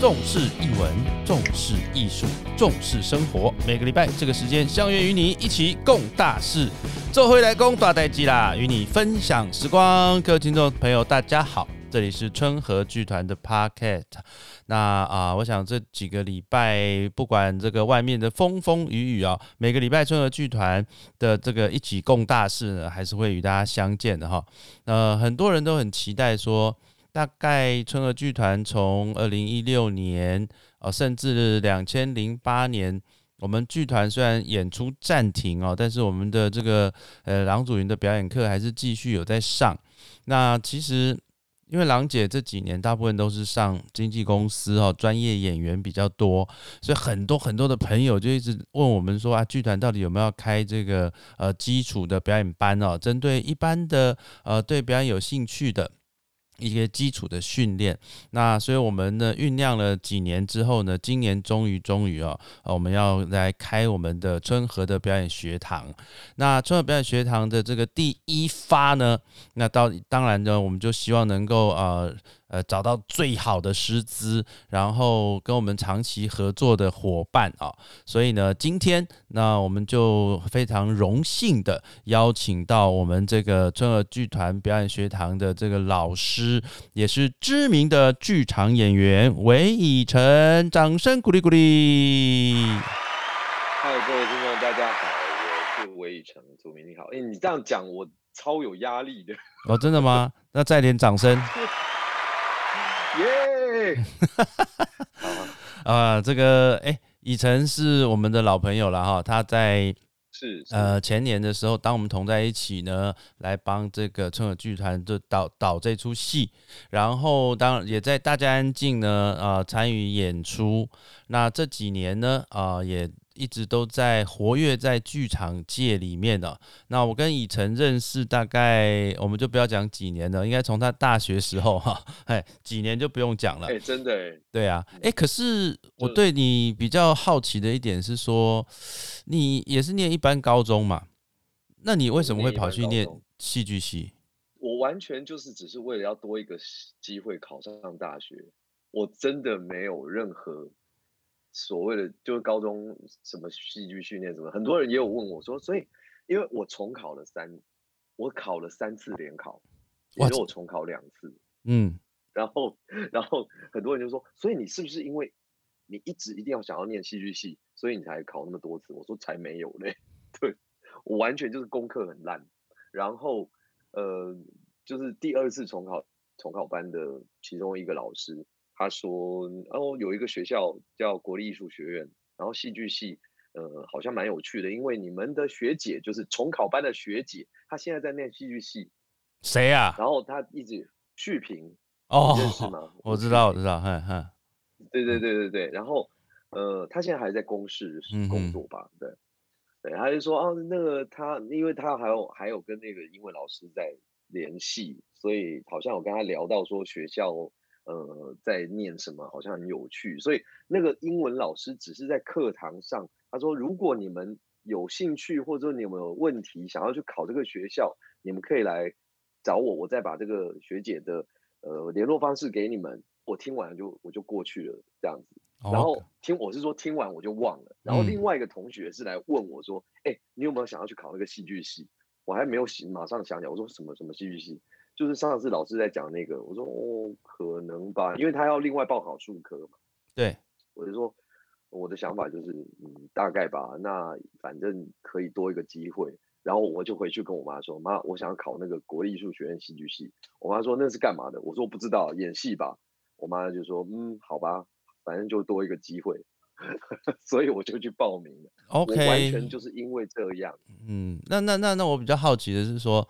重视译文，重视艺术，重视生活。每个礼拜这个时间，相约与你一起共大事，做回来共大代机啦，与你分享时光。各位听众朋友，大家好，这里是春和剧团的 Pocket。那啊，我想这几个礼拜，不管这个外面的风风雨雨啊，每个礼拜春和剧团的这个一起共大事呢，还是会与大家相见的哈。呃，很多人都很期待说。大概春和剧团从二零一六年，哦，甚至两千零八年，我们剧团虽然演出暂停哦，但是我们的这个呃郎祖云的表演课还是继续有在上。那其实因为郎姐这几年大部分都是上经纪公司哦，专业演员比较多，所以很多很多的朋友就一直问我们说啊，剧团到底有没有开这个呃基础的表演班哦？针对一般的呃对表演有兴趣的。一些基础的训练，那所以我们呢酝酿了几年之后呢，今年终于终于哦，我们要来开我们的春和的表演学堂。那春和表演学堂的这个第一发呢，那到当然呢，我们就希望能够呃。呃，找到最好的师资，然后跟我们长期合作的伙伴啊，所以呢，今天那我们就非常荣幸的邀请到我们这个春儿剧团表演学堂的这个老师，也是知名的剧场演员韦以诚，掌声鼓励鼓励。嗨，各位听众，大家好，我是韦以诚，祖明你好。哎，你这样讲，我超有压力的。哦，真的吗？那再点掌声。耶！啊，这个哎，以晨是我们的老朋友了哈，他在是呃前年的时候，当我们同在一起呢，来帮这个春和剧团就导导这出戏，然后当然也在大家安静呢啊参与演出，那这几年呢啊也。一直都在活跃在剧场界里面的。那我跟以晨认识大概，我们就不要讲几年了，应该从他大学时候哈，哎，几年就不用讲了。哎，真的，对啊，哎，可是我对你比较好奇的一点是说，你也是念一般高中嘛？那你为什么会跑去念戏剧系？我完全就是只是为了要多一个机会考上大学，我真的没有任何。所谓的就是高中什么戏剧训练什么，很多人也有问我说，所以因为我重考了三，我考了三次联考，也就我重考两次，嗯，然后然后很多人就说，所以你是不是因为你一直一定要想要念戏剧系，所以你才考那么多次？我说才没有嘞，对我完全就是功课很烂，然后呃，就是第二次重考重考班的其中一个老师。他说：“哦，有一个学校叫国立艺术学院，然后戏剧系，呃，好像蛮有趣的，因为你们的学姐就是重考班的学姐，她现在在念戏剧系。谁呀？然后她一直续评哦，认识吗？我知道，我知道，哼哼。对对对对对。然后，呃，她现在还在公司工作吧？对，对。他就说，哦，那个他，因为他还有还有跟那个英文老师在联系，所以好像我跟他聊到说学校。”呃，在念什么好像很有趣，所以那个英文老师只是在课堂上，他说如果你们有兴趣或者你有没有问题想要去考这个学校，你们可以来找我，我再把这个学姐的呃联络方式给你们。我听完就我就过去了这样子，然后听我是说听完我就忘了，然后另外一个同学是来问我说，哎，你有没有想要去考那个戏剧系？我还没有想马上想起来，我说什么什么戏剧系？就是上次老师在讲那个，我说哦，可能吧，因为他要另外报考数科嘛。对，我就说我的想法就是，嗯，大概吧。那反正可以多一个机会，然后我就回去跟我妈说，妈，我想要考那个国立艺术学院戏剧系。我妈说那是干嘛的？我说不知道，演戏吧。我妈就说，嗯，好吧，反正就多一个机会，所以我就去报名了。OK，完全就是因为这样。嗯，那那那那我比较好奇的是说。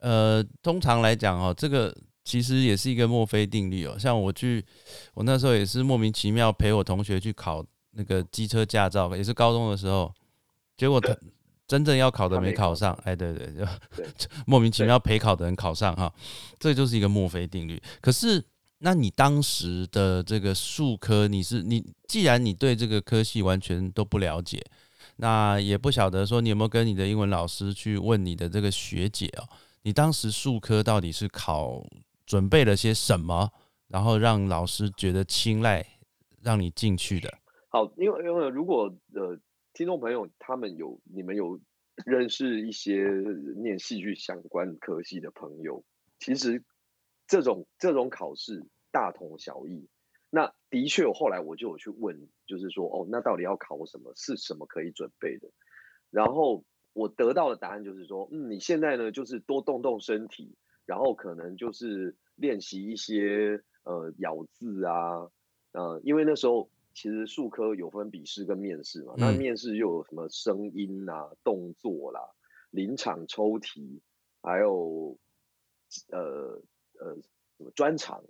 呃，通常来讲哦，这个其实也是一个墨菲定律哦。像我去，我那时候也是莫名其妙陪我同学去考那个机车驾照，也是高中的时候，结果他 真正要考的没考上。哎，对对，就 莫名其妙陪考的人考上哈，这就是一个墨菲定律。可是，那你当时的这个数科，你是你既然你对这个科系完全都不了解，那也不晓得说你有没有跟你的英文老师去问你的这个学姐哦。你当时数科到底是考准备了些什么，然后让老师觉得青睐让你进去的？好，因为因为如果呃听众朋友他们有你们有认识一些念戏剧相关科系的朋友，其实这种这种考试大同小异。那的确，后来我就有去问，就是说哦，那到底要考什么？是什么可以准备的？然后我得到的答案就是说，嗯，你现在呢就是多动动身体，然后可能就是练习一些呃咬字啊，呃，因为那时候。其实数科有分笔试跟面试嘛，那面试又有什么声音啊、动作啦、临场抽题，还有呃呃什么专场，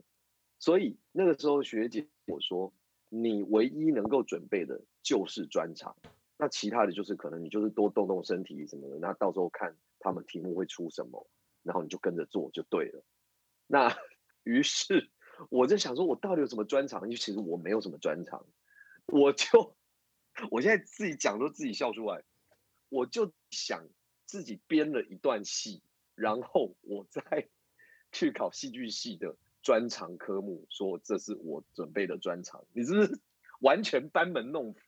所以那个时候学姐我说，你唯一能够准备的就是专长，那其他的就是可能你就是多动动身体什么的，那到时候看他们题目会出什么，然后你就跟着做就对了。那 于是。我在想说，我到底有什么专长？因为其实我没有什么专长，我就我现在自己讲都自己笑出来。我就想自己编了一段戏，然后我再 去考戏剧系的专长科目，说这是我准备的专长。你是不是完全班门弄斧？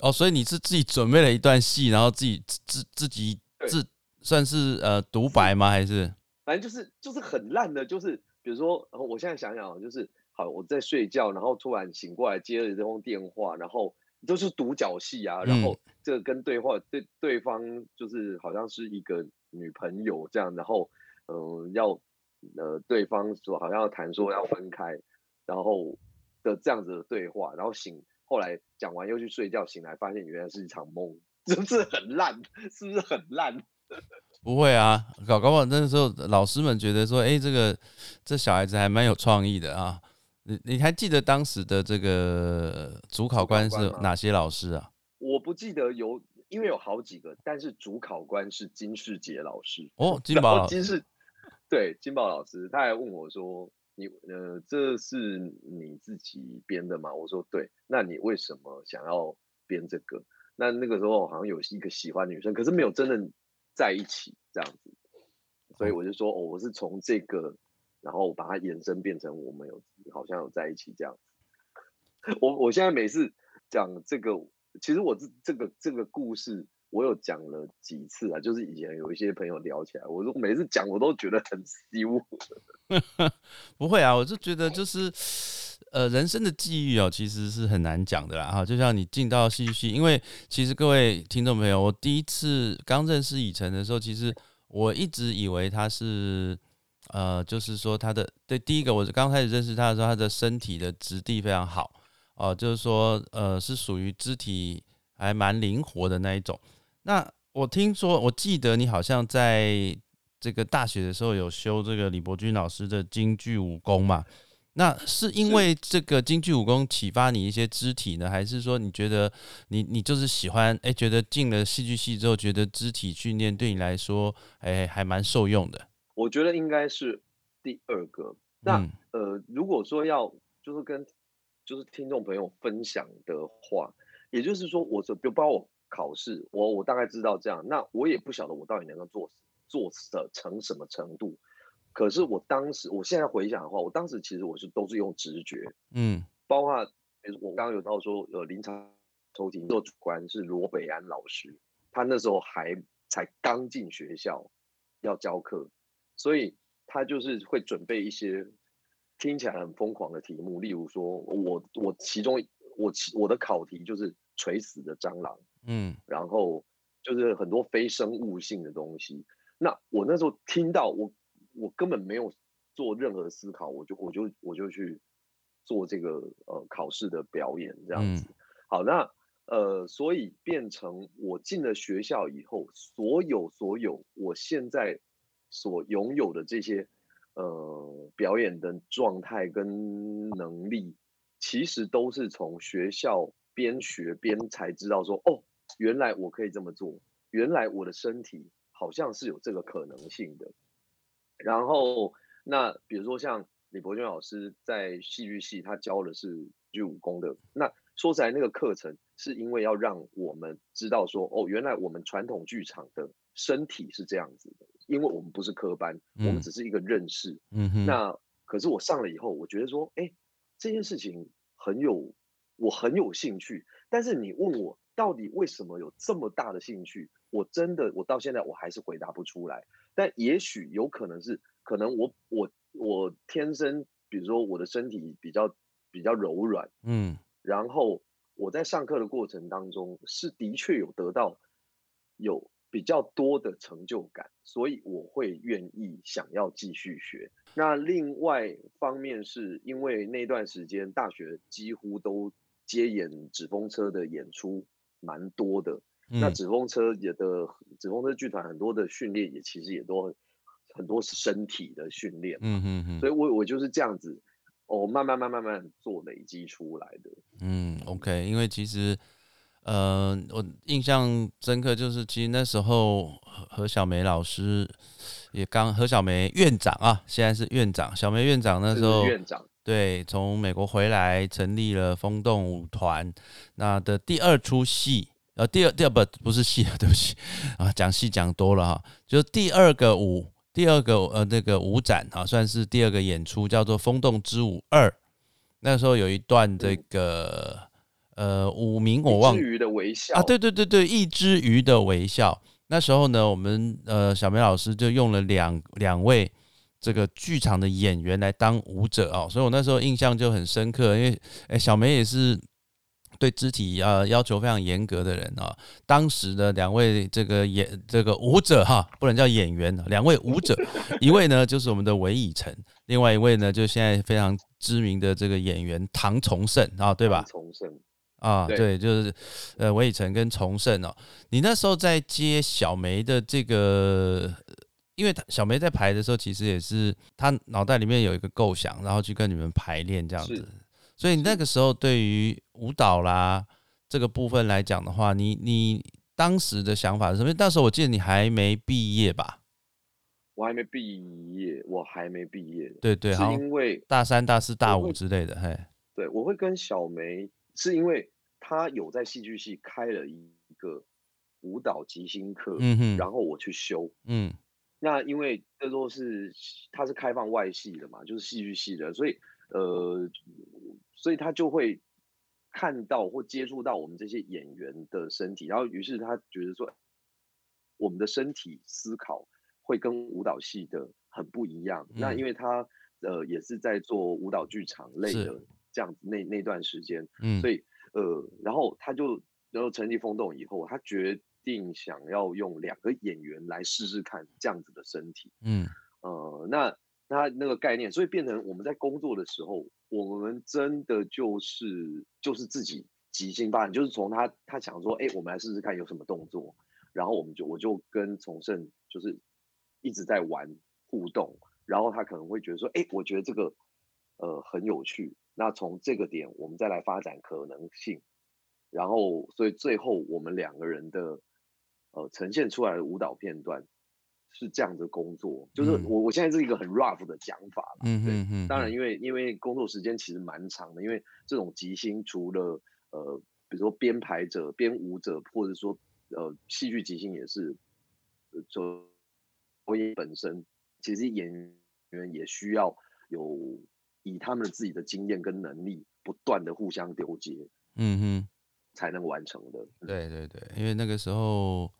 哦，所以你是自己准备了一段戏，然后自己自自己自算是呃独白吗？还是反正就是就是很烂的，就是。比如说，我现在想想，就是好，我在睡觉，然后突然醒过来接了这通电话，然后都是独角戏啊，然后这个跟对话对对方就是好像是一个女朋友这样，然后嗯要呃对方说好像要谈说要分开，然后的这样子的对话，然后醒后来讲完又去睡觉，醒来发现原来是一场梦，是不是很烂？是不是很烂？不会啊，搞搞不好那时候老师们觉得说，哎，这个这小孩子还蛮有创意的啊。你你还记得当时的这个主考官是哪些老师啊？我不记得有，因为有好几个，但是主考官是金世杰老师。哦，金宝金世，对，金宝老师，他还问我说，你呃，这是你自己编的吗？我说对，那你为什么想要编这个？那那个时候好像有一个喜欢女生，可是没有真的。在一起这样子，所以我就说哦，我是从这个，然后把它延伸变成我们有好像有在一起这样子。我我现在每次讲这个，其实我这这个这个故事，我有讲了几次啊，就是以前有一些朋友聊起来，我说每次讲我都觉得很羞。不会啊，我就觉得就是。呃，人生的际遇哦，其实是很难讲的啦。哈，就像你进到戏剧系，因为其实各位听众朋友，我第一次刚认识以晨的时候，其实我一直以为他是，呃，就是说他的对第一个，我刚开始认识他的时候，他的身体的质地非常好哦，就是说，呃，是属于肢体还蛮灵活的那一种。那我听说，我记得你好像在这个大学的时候有修这个李伯君老师的京剧武功嘛？那是因为这个京剧武功启发你一些肢体呢，还是说你觉得你你就是喜欢哎，觉得进了戏剧系之后，觉得肢体训练对你来说哎还蛮受用的？我觉得应该是第二个。那呃，如果说要就是跟就是听众朋友分享的话，也就是说，我就包括我考试，我我大概知道这样，那我也不晓得我到底能够做做的成什么程度。可是我当时，我现在回想的话，我当时其实我是都是用直觉，嗯，包括我刚刚有到说，呃，临场抽题做主观是罗北安老师，他那时候还才刚进学校要教课，所以他就是会准备一些听起来很疯狂的题目，例如说我我其中我其我的考题就是垂死的蟑螂，嗯，然后就是很多非生物性的东西，那我那时候听到我。我根本没有做任何思考，我就我就我就去做这个呃考试的表演这样子。好，那呃，所以变成我进了学校以后，所有所有我现在所拥有的这些呃表演的状态跟能力，其实都是从学校边学边才知道说，哦，原来我可以这么做，原来我的身体好像是有这个可能性的。然后，那比如说像李伯君老师在戏剧系，他教的是剧武功的。那说起来，那个课程是因为要让我们知道说，哦，原来我们传统剧场的身体是这样子的。因为我们不是科班，我们只是一个认识。嗯哼。那可是我上了以后，我觉得说，哎，这件事情很有我很有兴趣，但是你问我到底为什么有这么大的兴趣，我真的我到现在我还是回答不出来。但也许有可能是，可能我我我天生，比如说我的身体比较比较柔软，嗯，然后我在上课的过程当中是的确有得到有比较多的成就感，所以我会愿意想要继续学。那另外方面是因为那段时间大学几乎都。接演纸风车的演出蛮多的，那纸风车也的纸风车剧团很多的训练也其实也都很多是身体的训练，嗯嗯嗯，所以我我就是这样子，哦，慢慢慢慢慢做累积出来的。嗯，OK，因为其实呃，我印象深刻就是其实那时候何小梅老师也刚何小梅院长啊，现在是院长，小梅院长那时候院长。对，从美国回来成立了风动舞团，那的第二出戏，呃，第二第二不不是戏，对不起啊，讲戏讲多了哈，就是第二个舞，第二个呃那个舞展啊，算是第二个演出，叫做《风动之舞二》。那时候有一段这个呃舞名我忘，鱼的微笑啊，对对对对，一只鱼的微笑。那时候呢，我们呃小梅老师就用了两两位。这个剧场的演员来当舞者哦，所以我那时候印象就很深刻，因为诶小梅也是对肢体啊要求非常严格的人啊。当时的两位这个演这个舞者哈，不能叫演员，两位舞者，一位呢就是我们的韦以诚，另外一位呢就现在非常知名的这个演员唐崇盛啊，对吧？崇盛啊，对，就是呃韦以诚跟崇盛哦。你那时候在接小梅的这个。因为他小梅在排的时候，其实也是她脑袋里面有一个构想，然后去跟你们排练这样子。所以那个时候对于舞蹈啦这个部分来讲的话，你你当时的想法是什么？那时候我记得你还没毕业吧？我还没毕业，我还没毕业。对对，是因为大三、大四、大五之类的。嘿，对，我会跟小梅，是因为她有在戏剧系开了一个舞蹈即兴课，嗯哼，然后我去修，嗯。那因为这都是他是开放外系的嘛，就是戏剧系的，所以呃，所以他就会看到或接触到我们这些演员的身体，然后于是他觉得说，我们的身体思考会跟舞蹈系的很不一样。那因为他呃也是在做舞蹈剧场类的这样子那那段时间，嗯，所以呃，然后他就然后成绩风动以后，他觉定想要用两个演员来试试看这样子的身体，嗯，呃，那那那个概念，所以变成我们在工作的时候，我们真的就是就是自己即兴发展，就是从他他想说，哎，我们来试试看有什么动作，然后我们就我就跟崇盛就是一直在玩互动，然后他可能会觉得说，哎，我觉得这个呃很有趣，那从这个点我们再来发展可能性，然后所以最后我们两个人的。呃，呈现出来的舞蹈片段是这样的工作，就是我我现在是一个很 rough 的讲法了。嗯嗯嗯。当然，因为因为工作时间其实蛮长的，因为这种即兴除了呃，比如说编排者、编舞者，或者说呃，戏剧即兴也是，就播音本身，其实演员也需要有以他们自己的经验跟能力，不断的互相丢接，嗯哼，才能完成的。对对对，因为那个时候。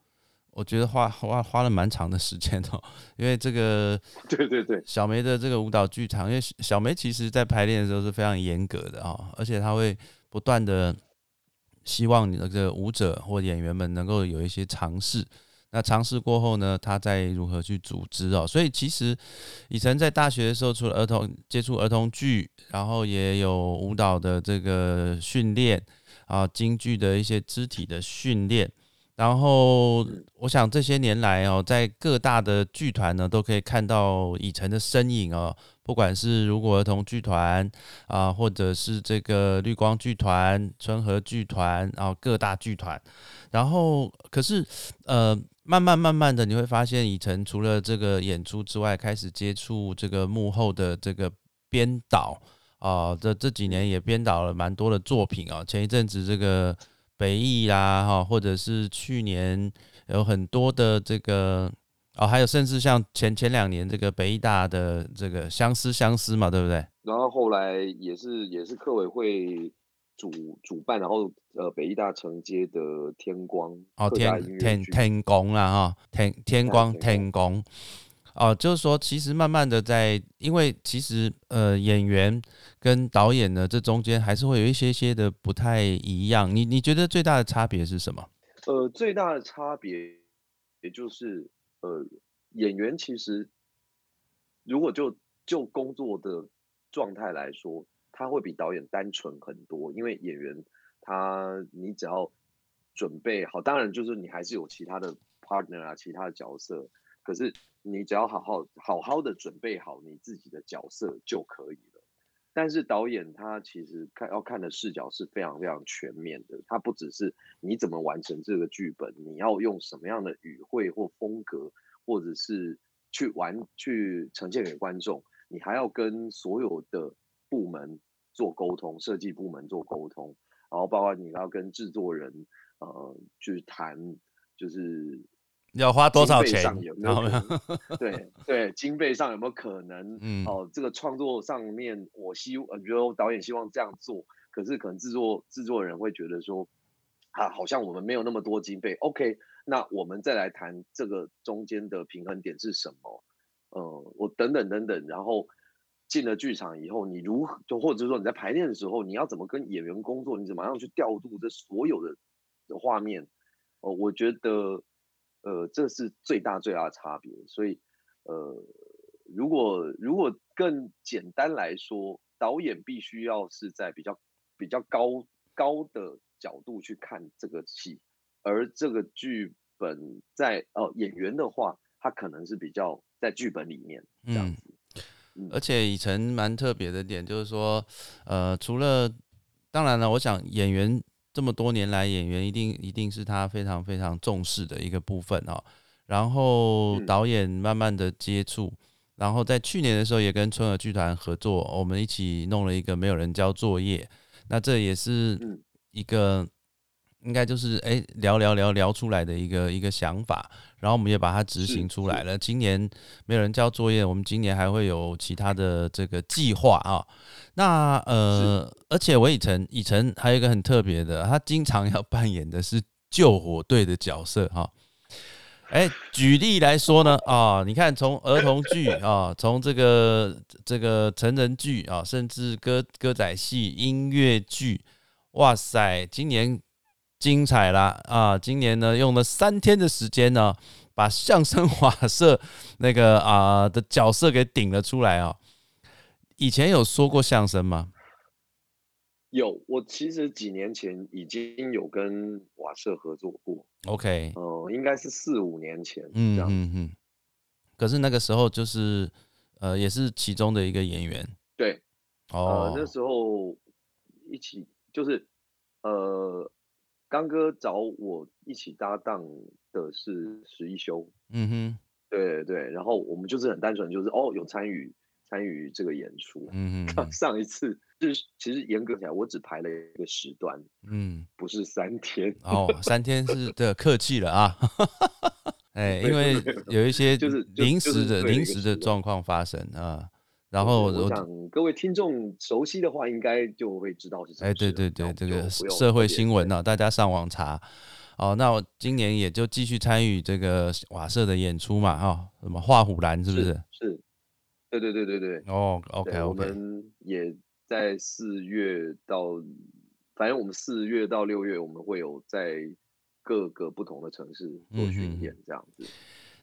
我觉得花花花了蛮长的时间哦，因为这个 对对对，小梅的这个舞蹈剧场，因为小梅其实在排练的时候是非常严格的啊，而且她会不断的希望你的这个舞者或演员们能够有一些尝试。那尝试过后呢，他再如何去组织哦？所以其实以晨在大学的时候，除了儿童接触儿童剧，然后也有舞蹈的这个训练啊，京剧的一些肢体的训练。然后，我想这些年来哦，在各大的剧团呢，都可以看到以晨的身影哦。不管是如果儿童剧团啊，或者是这个绿光剧团、春和剧团，然后各大剧团。然后，可是呃，慢慢慢慢的，你会发现以晨除了这个演出之外，开始接触这个幕后的这个编导啊。这这几年也编导了蛮多的作品啊。前一阵子这个。北艺啦，哈，或者是去年有很多的这个哦，还有甚至像前前两年这个北艺大的这个相思相思嘛，对不对？然后后来也是也是科委会主主办，然后呃北艺大承接的天光哦天天天宫啦哈天天光。天光哦，就是说其实慢慢的在，因为其实呃演员跟导演呢这中间还是会有一些些的不太一样。你你觉得最大的差别是什么？呃，最大的差别也就是呃演员其实如果就就工作的状态来说。他会比导演单纯很多，因为演员他你只要准备好，当然就是你还是有其他的 partner 啊，其他的角色，可是你只要好好好好的准备好你自己的角色就可以了。但是导演他其实看要看的视角是非常非常全面的，他不只是你怎么完成这个剧本，你要用什么样的语汇或风格，或者是去玩去呈现给观众，你还要跟所有的部门。做沟通，设计部门做沟通，然后包括你要跟制作人呃去谈，就是要花多少钱？有没有？对对，经费上有没有可能？嗯，哦，这个创作上面，我希我觉得导演希望这样做，可是可能制作制作人会觉得说，啊，好像我们没有那么多经费。OK，那我们再来谈这个中间的平衡点是什么？呃，我等等等等，然后。进了剧场以后，你如何就或者说你在排练的时候，你要怎么跟演员工作？你怎么样去调度这所有的的画面？哦，我觉得，呃，这是最大最大的差别。所以，呃，如果如果更简单来说，导演必须要是在比较比较高高的角度去看这个戏，而这个剧本在哦演员的话，他可能是比较在剧本里面这样子。而且以晨蛮特别的点就是说，呃，除了当然了，我想演员这么多年来，演员一定一定是他非常非常重视的一个部分哦。然后导演慢慢的接触，然后在去年的时候也跟春儿剧团合作，我们一起弄了一个没有人交作业，那这也是一个。应该就是哎聊聊聊聊出来的一个一个想法，然后我们也把它执行出来了。今年没有人交作业，我们今年还会有其他的这个计划啊。那呃，而且韦以晨，以晨还有一个很特别的，他经常要扮演的是救火队的角色哈。哎，举例来说呢啊，你看从儿童剧啊，从这个这个成人剧啊，甚至歌歌仔戏、音乐剧，哇塞，今年。精彩啦啊！今年呢，用了三天的时间呢，把相声瓦舍那个啊的角色给顶了出来啊。以前有说过相声吗？有，我其实几年前已经有跟瓦舍合作过。OK，哦，应该是四五年前。嗯嗯嗯。可是那个时候就是呃，也是其中的一个演员。对。哦。那时候一起就是呃。刚哥找我一起搭档的是十一修，嗯哼，对对，然后我们就是很单纯，就是哦有参与参与这个演出，嗯哼，上一次就是其实严格起来我只排了一个时段，嗯，不是三天，哦，三天是的客气了啊，哎，因为有一些就是临时的临时的状况发生啊。然后我想各位听众熟悉的话，应该就会知道是什么。哎，对对对，这个社会新闻呢，大家上网查。哦，那我今年也就继续参与这个瓦舍的演出嘛，哈，什么画虎兰是不是？是，对对对对对。哦，OK OK。我们也在四月到，反正我们四月到六月，我们会有在各个不同的城市做巡演，这样子。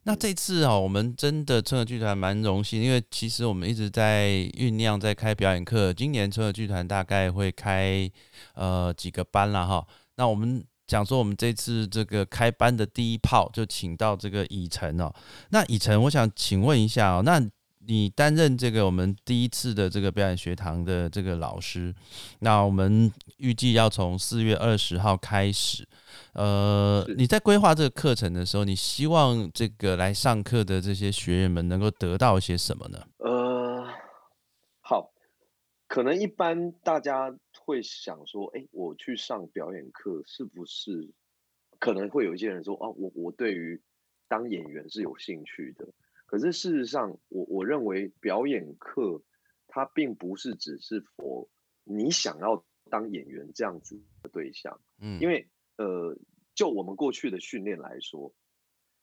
那这次啊，我们真的春和剧团蛮荣幸，因为其实我们一直在酝酿，在开表演课。今年春和剧团大概会开呃几个班了哈。那我们讲说，我们这次这个开班的第一炮就请到这个以晨哦。那以晨，我想请问一下哦，那你担任这个我们第一次的这个表演学堂的这个老师，那我们预计要从四月二十号开始。呃，你在规划这个课程的时候，你希望这个来上课的这些学员们能够得到一些什么呢？呃，好，可能一般大家会想说，哎，我去上表演课是不是？可能会有一些人说，哦，我我对于当演员是有兴趣的。可是事实上，我我认为表演课它并不是只是佛你想要当演员这样子的对象，嗯，因为呃，就我们过去的训练来说，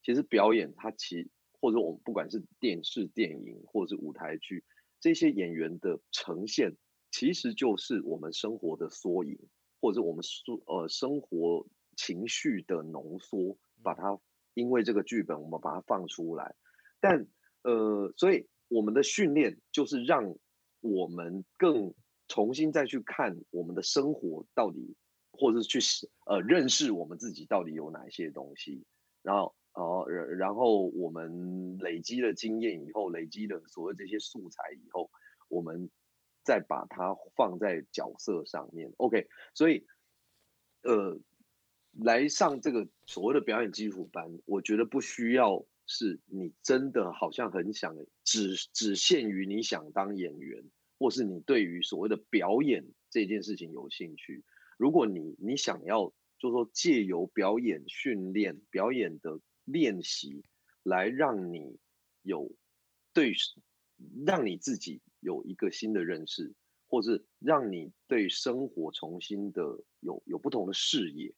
其实表演它其或者我们不管是电视、电影或者是舞台剧，这些演员的呈现，其实就是我们生活的缩影，或者我们说呃生活情绪的浓缩，把它因为这个剧本我们把它放出来，但呃，所以我们的训练就是让我们更重新再去看我们的生活到底，或者是去呃认识我们自己到底有哪些东西，然后。哦，然然后我们累积了经验以后，累积了所谓这些素材以后，我们再把它放在角色上面。OK，所以呃，来上这个所谓的表演基础班，我觉得不需要是你真的好像很想只只限于你想当演员，或是你对于所谓的表演这件事情有兴趣。如果你你想要，就说借由表演训练表演的。练习来让你有对，让你自己有一个新的认识，或是让你对生活重新的有有不同的视野。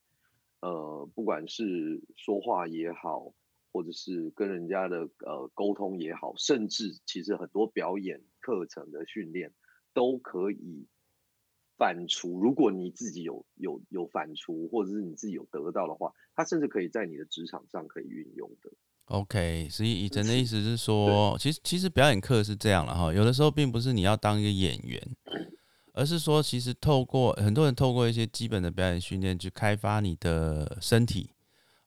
呃，不管是说话也好，或者是跟人家的呃沟通也好，甚至其实很多表演课程的训练都可以。反刍，如果你自己有有有反刍，或者是你自己有得到的话，它甚至可以在你的职场上可以运用的。OK，所以以晨的意思是说，其实其实表演课是这样了哈，有的时候并不是你要当一个演员，而是说其实透过很多人透过一些基本的表演训练去开发你的身体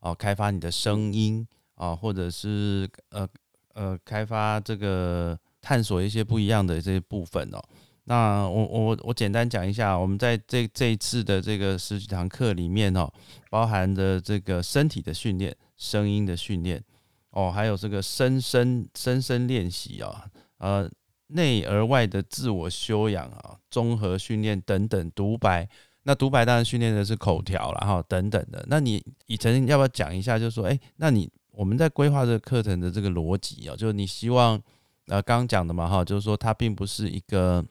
哦，开发你的声音啊，或者是呃呃开发这个探索一些不一样的这些部分哦。那我我我简单讲一下，我们在这这一次的这个十几堂课里面哦，包含的这个身体的训练、声音的训练哦，还有这个声声声声练习啊，呃，内而外的自我修养啊，综合训练等等，独白。那独白当然训练的是口条了哈，等等的。那你以晨要不要讲一下？就是说，哎，那你我们在规划这个课程的这个逻辑啊，就是你希望呃刚刚讲的嘛哈，就是说它并不是一个。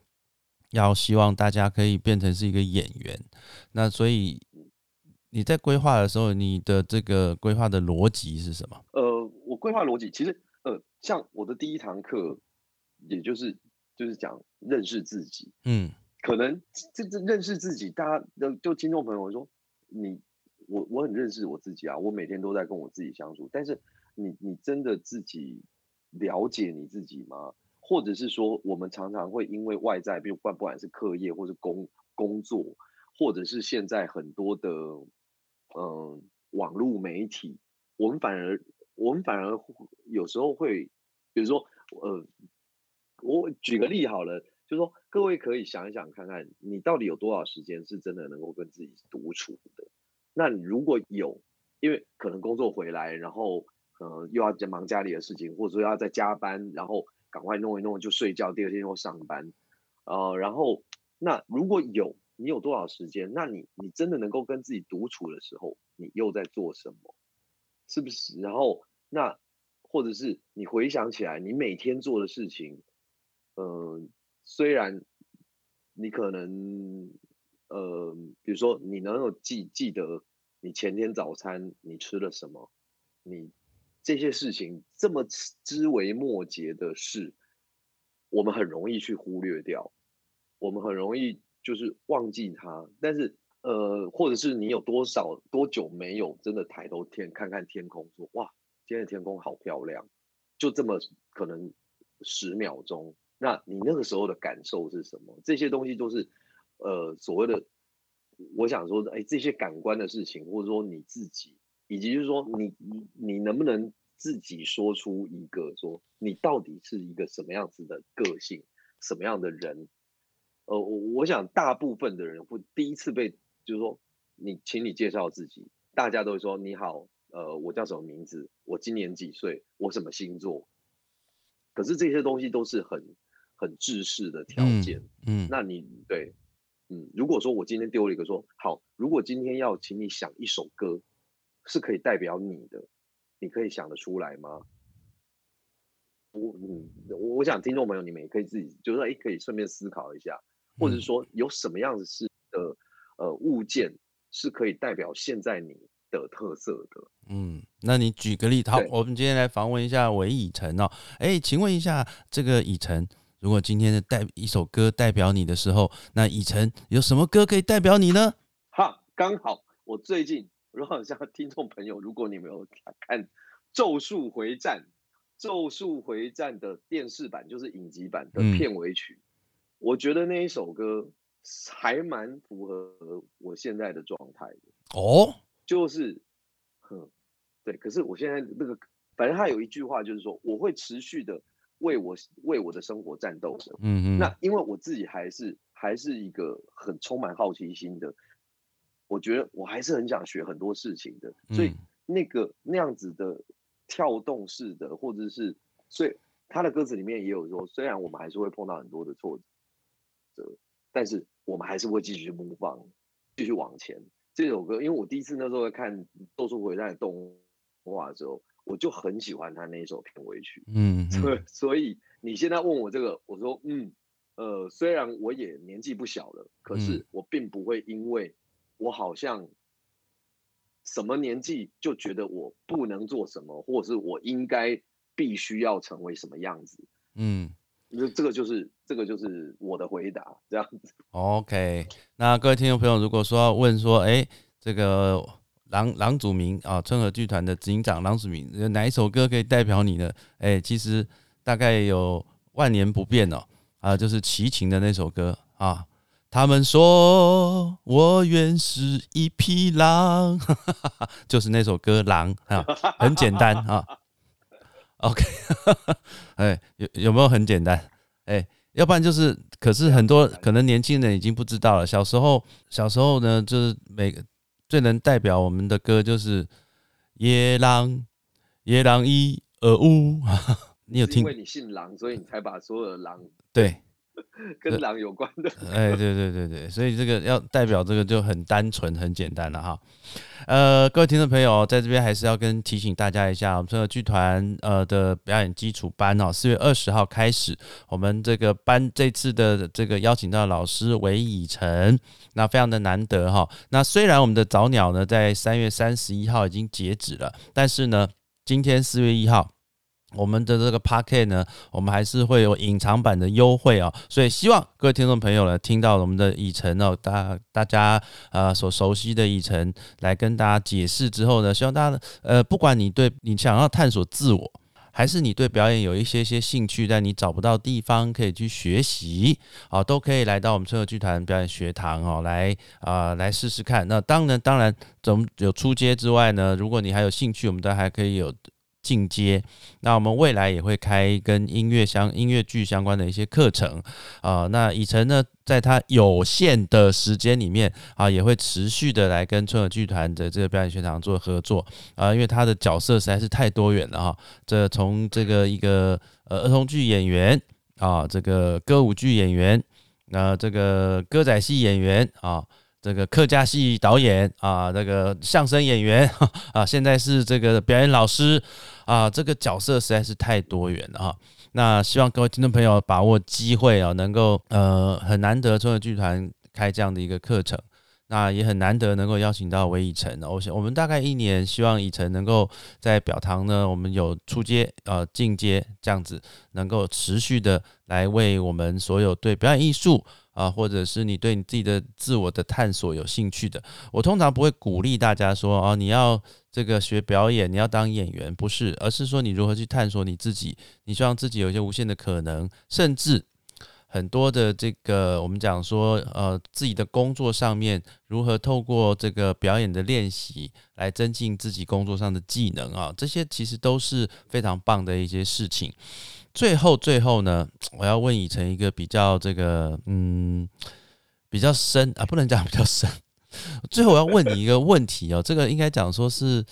要希望大家可以变成是一个演员，那所以你在规划的时候，你的这个规划的逻辑是什么？呃，我规划逻辑其实，呃，像我的第一堂课，也就是就是讲认识自己。嗯，可能这这认识自己，大家就就听众朋友说，你我我很认识我自己啊，我每天都在跟我自己相处，但是你你真的自己了解你自己吗？或者是说，我们常常会因为外在，比如不管不管是课业，或是工工作，或者是现在很多的，嗯，网络媒体，我们反而，我们反而有时候会，比如说，呃，我举个例好了，就是说各位可以想一想看看，你到底有多少时间是真的能够跟自己独处的？那如果有，因为可能工作回来，然后，呃，又要在忙家里的事情，或者说要在加班，然后。赶快弄一弄就睡觉，第二天又上班，呃，然后那如果有你有多少时间，那你你真的能够跟自己独处的时候，你又在做什么？是不是？然后那或者是你回想起来，你每天做的事情，嗯，虽然你可能呃，比如说你能够记记得你前天早餐你吃了什么，你。这些事情这么枝微末节的事，我们很容易去忽略掉，我们很容易就是忘记它。但是，呃，或者是你有多少多久没有真的抬头天看看天空，说哇，今天的天空好漂亮，就这么可能十秒钟，那你那个时候的感受是什么？这些东西都是呃所谓的，我想说，哎，这些感官的事情，或者说你自己。以及就是说，你你你能不能自己说出一个说，你到底是一个什么样子的个性，什么样的人？呃，我我想大部分的人会第一次被就是说，你请你介绍自己，大家都会说你好，呃，我叫什么名字，我今年几岁，我什么星座。可是这些东西都是很很制式的条件，嗯，那你对，嗯，如果说我今天丢了一个说好，如果今天要请你想一首歌。是可以代表你的，你可以想得出来吗？我嗯，我想听众朋友你们也可以自己，就是说，哎，可以顺便思考一下，或者是说有什么样子是的的呃物件是可以代表现在你的特色的。嗯，那你举个例，好，我们今天来访问一下韦以诚哦。哎，请问一下，这个以诚，如果今天的代一首歌代表你的时候，那以晨有什么歌可以代表你呢？哈，刚好我最近，如果像听众朋友，如果你没有看《咒术回战》，《咒术回战》的电视版就是影集版的片尾曲，我觉得那一首歌还蛮符合我现在的状态的。哦，就是，哼。对，可是我现在那个，反正他有一句话，就是说我会持续的为我为我的生活战斗的。嗯嗯。那因为我自己还是还是一个很充满好奇心的，我觉得我还是很想学很多事情的。所以那个那样子的跳动式的，或者是，所以他的歌词里面也有说，虽然我们还是会碰到很多的挫折，但是我们还是会继续模仿，继续往前。这首歌，因为我第一次那时候在看《斗兽回战》的动。话之后，我就很喜欢他那一首片尾曲。嗯，所所以你现在问我这个，我说嗯，呃，虽然我也年纪不小了，可是我并不会因为我好像什么年纪就觉得我不能做什么，或者是我应该必须要成为什么样子。嗯，这这个就是这个就是我的回答，这样子。OK，那各位听众朋友，如果说要问说，哎，这个。郎郎祖明啊，春和剧团的执行长郎祖明，哪一首歌可以代表你呢？哎，其实大概有万年不变哦，啊，就是齐秦的那首歌啊。他们说我原是一匹狼，就是那首歌《狼》啊，很简单啊。OK，哎，有有没有很简单？哎，要不然就是，可是很多可能年轻人已经不知道了。小时候，小时候呢，就是每个。最能代表我们的歌就是《野狼》，野狼一二五。你有听？因为你姓狼，所以你才把所有的狼对。跟狼有关的，哎，对对对对，所以这个要代表这个就很单纯、很简单了哈。呃，各位听众朋友，在这边还是要跟提醒大家一下，我们这个剧团呃的表演基础班哦，四月二十号开始，我们这个班这次的这个邀请到老师韦以诚，那非常的难得哈。那虽然我们的早鸟呢在三月三十一号已经截止了，但是呢，今天四月一号。我们的这个 p a r k e t 呢，我们还是会有隐藏版的优惠哦，所以希望各位听众朋友呢，听到我们的以晨哦，大大家呃所熟悉的以晨来跟大家解释之后呢，希望大家呃，不管你对你想要探索自我，还是你对表演有一些些兴趣，但你找不到地方可以去学习啊，都可以来到我们春和剧团表演学堂哦，来啊来试试看。那当然当然，怎么有出街之外呢，如果你还有兴趣，我们都还可以有。进阶，那我们未来也会开跟音乐相音乐剧相关的一些课程啊。那以晨呢，在他有限的时间里面啊，也会持续的来跟春和剧团的这个表演学堂做合作啊，因为他的角色实在是太多元了哈。这从这个一个呃儿童剧演员啊，这个歌舞剧演员，那这个歌仔戏演员啊。这个客家戏导演啊，这个相声演员 啊，现在是这个表演老师啊，这个角色实在是太多元了哈。那希望各位听众朋友把握机会啊，能够呃很难得春和剧团开这样的一个课程。那也很难得能够邀请到韦以诚，我想我们大概一年希望以诚能够在表堂呢，我们有出街呃进阶这样子，能够持续的来为我们所有对表演艺术啊，或者是你对你自己的自我的探索有兴趣的，我通常不会鼓励大家说哦你要这个学表演，你要当演员，不是，而是说你如何去探索你自己，你希望自己有一些无限的可能，甚至。很多的这个，我们讲说，呃，自己的工作上面如何透过这个表演的练习来增进自己工作上的技能啊，这些其实都是非常棒的一些事情。最后，最后呢，我要问以晨一个比较这个，嗯，比较深啊，不能讲 比较深。最后我要问你一个问题哦，这个应该讲说是。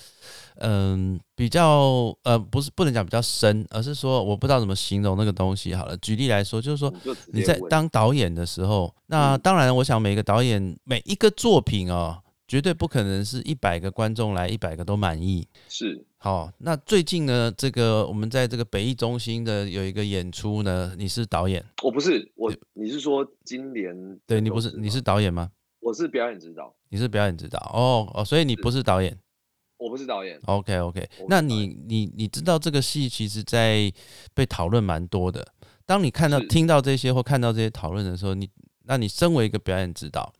嗯，比较呃，不是不能讲比较深，而是说我不知道怎么形容那个东西。好了，举例来说，就是说你在当导演的时候，那当然，我想每个导演每一个作品哦，绝对不可能是一百个观众来一百个都满意。是好，那最近呢，这个我们在这个北艺中心的有一个演出呢，你是导演？我不是，我你是说今年？对你不是，你是导演吗？我是表演指导。你是表演指导哦哦，所以你不是导演。我不是导演。OK OK，那你你你知道这个戏其实在被讨论蛮多的。当你看到听到这些或看到这些讨论的时候，你那你身为一个表演指导，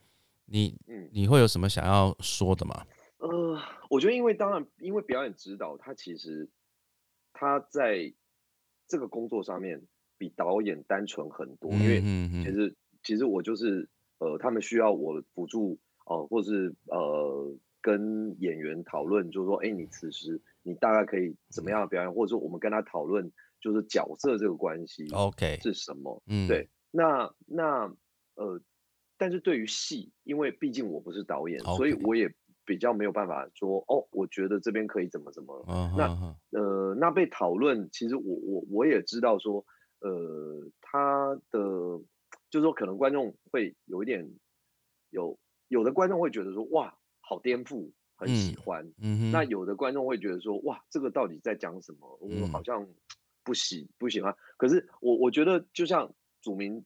你你会有什么想要说的吗？呃，我觉得因为当然，因为表演指导他其实他在这个工作上面比导演单纯很多，因为其实其实我就是呃，他们需要我辅助哦，或是呃。跟演员讨论，就是说，哎，你此时你大概可以怎么样表演，或者说我们跟他讨论，就是角色这个关系，OK 是什么？嗯，对。那那呃，但是对于戏，因为毕竟我不是导演，所以我也比较没有办法说，哦，我觉得这边可以怎么怎么。那呃，那被讨论，其实我我我也知道说，呃，他的就是说，可能观众会有一点有有的观众会觉得说，哇。好颠覆，很喜欢。嗯那有的观众会觉得说，哇，这个到底在讲什么？我好像不喜不喜欢。可是我我觉得，就像祖明，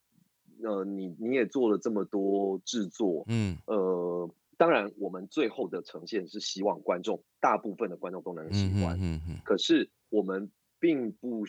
呃，你你也做了这么多制作，嗯，呃，当然我们最后的呈现是希望观众大部分的观众都能喜欢。嗯嗯。可是我们并不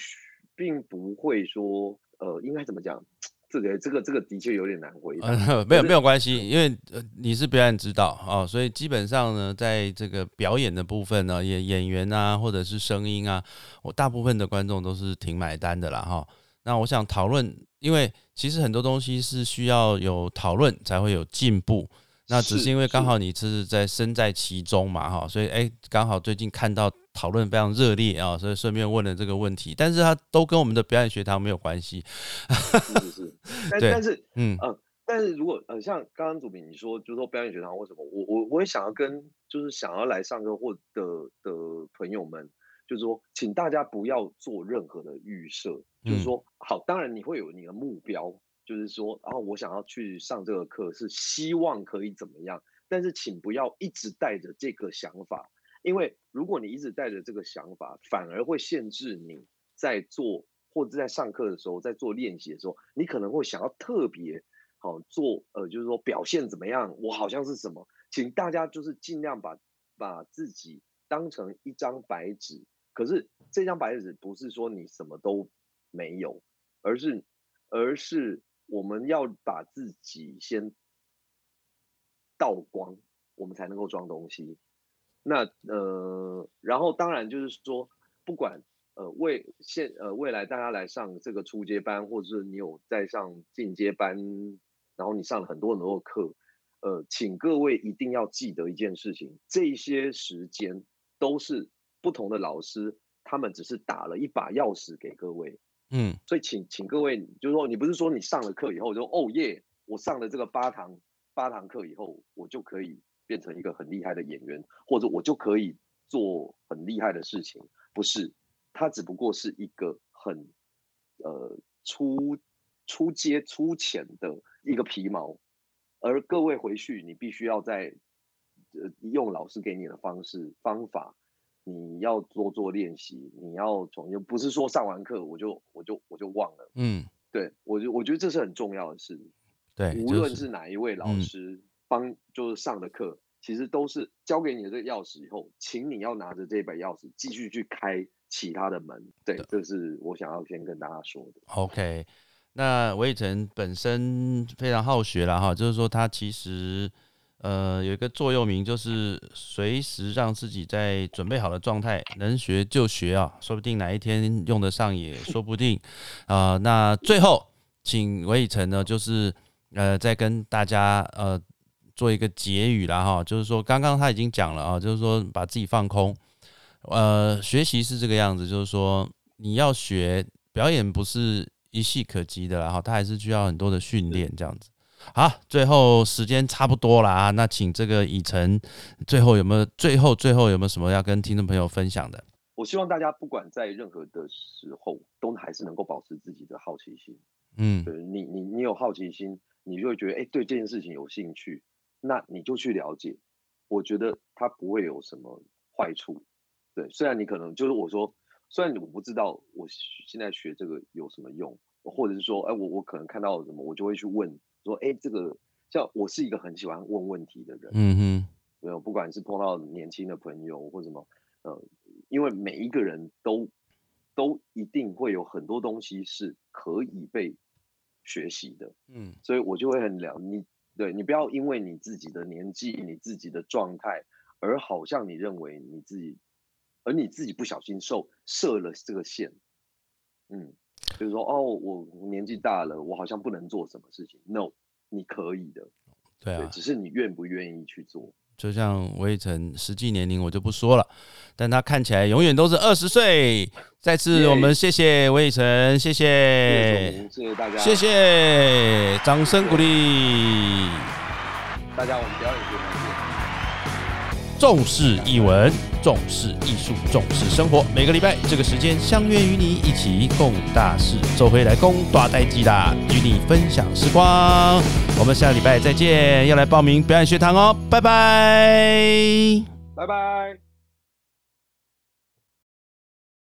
并不会说，呃，应该怎么讲？这个这个这个的确有点难回答，没有没有关系，因为呃你是表演指导啊，所以基本上呢，在这个表演的部分呢，演演员啊，或者是声音啊，我大部分的观众都是挺买单的啦哈。那我想讨论，因为其实很多东西是需要有讨论才会有进步。那只是因为刚好你是在身在其中嘛，哈，所以哎，刚好最近看到讨论非常热烈啊，所以顺便问了这个问题。但是它都跟我们的表演学堂没有关系，是是。但但是嗯呃，但是如果呃像刚刚主编你说，就是说表演学堂为什么我我我也想要跟就是想要来上课或的的朋友们，就是说，请大家不要做任何的预设，就是说，好，当然你会有你的目标。就是说，然后我想要去上这个课，是希望可以怎么样？但是请不要一直带着这个想法，因为如果你一直带着这个想法，反而会限制你在做或者在上课的时候，在做练习的时候，你可能会想要特别好做，呃，就是说表现怎么样？我好像是什么？请大家就是尽量把把自己当成一张白纸，可是这张白纸不是说你什么都没有，而是而是。我们要把自己先倒光，我们才能够装东西。那呃，然后当然就是说，不管呃未现呃未来大家来上这个初阶班，或者是你有在上进阶班，然后你上了很多很多的课，呃，请各位一定要记得一件事情：这些时间都是不同的老师，他们只是打了一把钥匙给各位。嗯，所以请请各位，就是说，你不是说你上了课以后就哦耶，我上了这个八堂八堂课以后，我就可以变成一个很厉害的演员，或者我就可以做很厉害的事情，不是，它只不过是一个很呃初初阶粗浅的一个皮毛，而各位回去，你必须要在呃用老师给你的方式方法。你要多做练习，你要从又不是说上完课我就我就我就忘了，嗯，对我就我觉得这是很重要的事，对，无论是哪一位老师帮就是上的课，其实都是交给你的这个钥匙以后，请你要拿着这把钥匙继续去开其他的门，对，这是我想要先跟大家说的。OK，那魏晨本身非常好学了哈，就是说他其实。呃，有一个座右铭，就是随时让自己在准备好的状态，能学就学啊，说不定哪一天用得上也 说不定啊。那最后，请韦以诚呢，就是呃，再跟大家呃做一个结语啦哈，就是说刚刚他已经讲了啊，就是说把自己放空，呃，学习是这个样子，就是说你要学表演不是一系可及的，然后他还是需要很多的训练这样子。好，最后时间差不多了啊，那请这个以晨，最后有没有最后最后有没有什么要跟听众朋友分享的？我希望大家不管在任何的时候，都还是能够保持自己的好奇心。嗯，对你你你有好奇心，你就会觉得哎，对这件事情有兴趣，那你就去了解。我觉得它不会有什么坏处。对，虽然你可能就是我说，虽然我不知道我现在学这个有什么用，或者是说，哎，我我可能看到了什么，我就会去问。说哎，这个像我是一个很喜欢问问题的人，嗯哼，没有，不管是碰到年轻的朋友或什么，呃，因为每一个人都都一定会有很多东西是可以被学习的，嗯，所以我就会很聊你，对你不要因为你自己的年纪、你自己的状态，而好像你认为你自己，而你自己不小心受设了这个线，嗯。就是说，哦，我年纪大了，我好像不能做什么事情。No，你可以的，对啊，只是你愿不愿意去做。就像魏晨实际年龄我就不说了，但他看起来永远都是二十岁。再次我们谢谢魏晨，谢谢，谢谢大家，谢谢，掌声鼓励。大家我们表演节目。重视译文，重视艺术，重视生活。每个礼拜这个时间，相约与你一起共大事，走回来共大代机啦，与你分享时光。我们下礼拜再见，要来报名表演学堂哦，拜拜，拜拜。